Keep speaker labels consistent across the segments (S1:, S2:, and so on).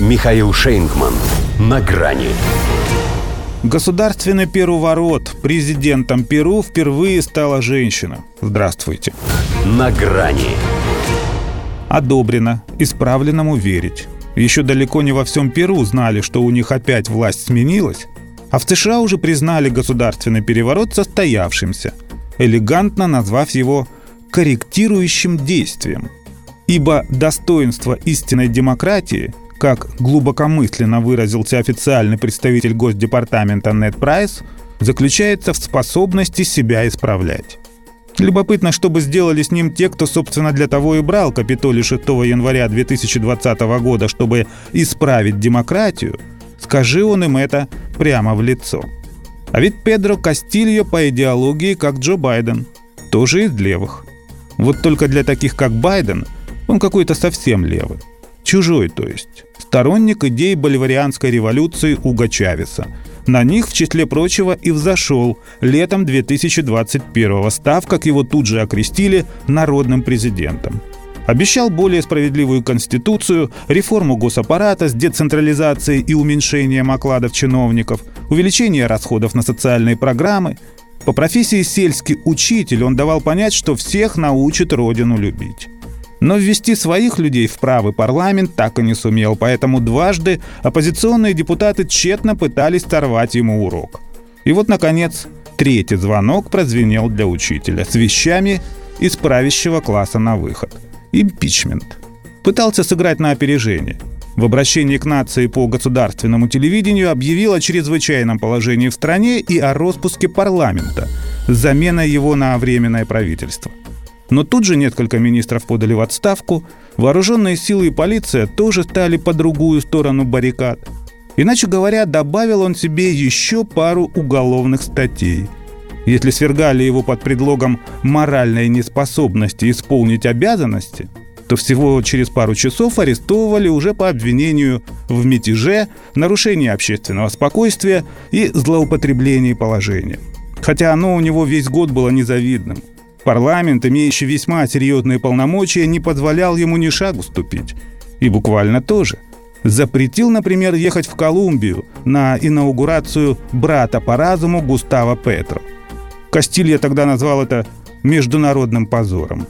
S1: Михаил Шейнгман. На грани.
S2: Государственный переворот. Президентом Перу впервые стала женщина. Здравствуйте.
S1: На грани.
S2: Одобрено. Исправленному верить. Еще далеко не во всем Перу знали, что у них опять власть сменилась, а в США уже признали государственный переворот состоявшимся, элегантно назвав его корректирующим действием. Ибо достоинство истинной демократии – как глубокомысленно выразился официальный представитель Госдепартамента Нед Прайс, заключается в способности себя исправлять. Любопытно, что бы сделали с ним те, кто, собственно, для того и брал Капитолий 6 января 2020 года, чтобы исправить демократию, скажи он им это прямо в лицо. А ведь Педро Кастильо по идеологии как Джо Байден, тоже из левых. Вот только для таких, как Байден, он какой-то совсем левый. Чужой, то есть. Сторонник идей боливарианской революции Уга Чавеса. На них, в числе прочего, и взошел летом 2021 став, как его тут же окрестили, народным президентом. Обещал более справедливую конституцию, реформу госаппарата с децентрализацией и уменьшением окладов чиновников, увеличение расходов на социальные программы. По профессии сельский учитель он давал понять, что всех научит родину любить. Но ввести своих людей в правый парламент так и не сумел, поэтому дважды оппозиционные депутаты тщетно пытались сорвать ему урок. И вот, наконец, третий звонок прозвенел для учителя с вещами из правящего класса на выход. Импичмент. Пытался сыграть на опережение. В обращении к нации по государственному телевидению объявил о чрезвычайном положении в стране и о распуске парламента заменой его на временное правительство – но тут же несколько министров подали в отставку, вооруженные силы и полиция тоже стали по другую сторону баррикад. Иначе говоря, добавил он себе еще пару уголовных статей. Если свергали его под предлогом моральной неспособности исполнить обязанности, то всего через пару часов арестовывали уже по обвинению в мятеже, нарушении общественного спокойствия и злоупотреблении положения. Хотя оно у него весь год было незавидным – Парламент, имеющий весьма серьезные полномочия, не позволял ему ни шагу ступить. И буквально тоже. Запретил, например, ехать в Колумбию на инаугурацию брата по разуму Густава Петро. Кастилья тогда назвал это международным позором.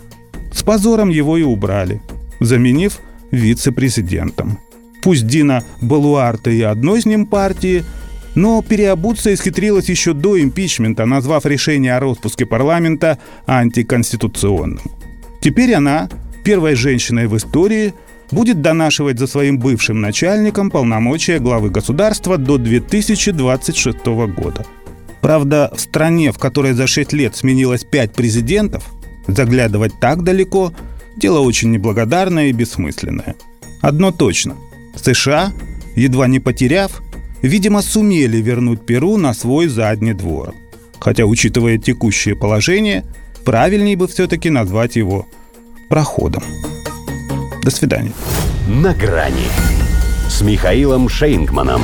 S2: С позором его и убрали, заменив вице-президентом. Пусть Дина Балуарте и одной с ним партии – но переобуться исхитрилась еще до импичмента, назвав решение о распуске парламента антиконституционным. Теперь она, первой женщиной в истории, будет донашивать за своим бывшим начальником полномочия главы государства до 2026 года. Правда, в стране, в которой за 6 лет сменилось 5 президентов, заглядывать так далеко – дело очень неблагодарное и бессмысленное. Одно точно – США, едва не потеряв, видимо, сумели вернуть Перу на свой задний двор. Хотя, учитывая текущее положение, правильнее бы все-таки назвать его проходом. До свидания.
S1: На грани с Михаилом Шейнгманом.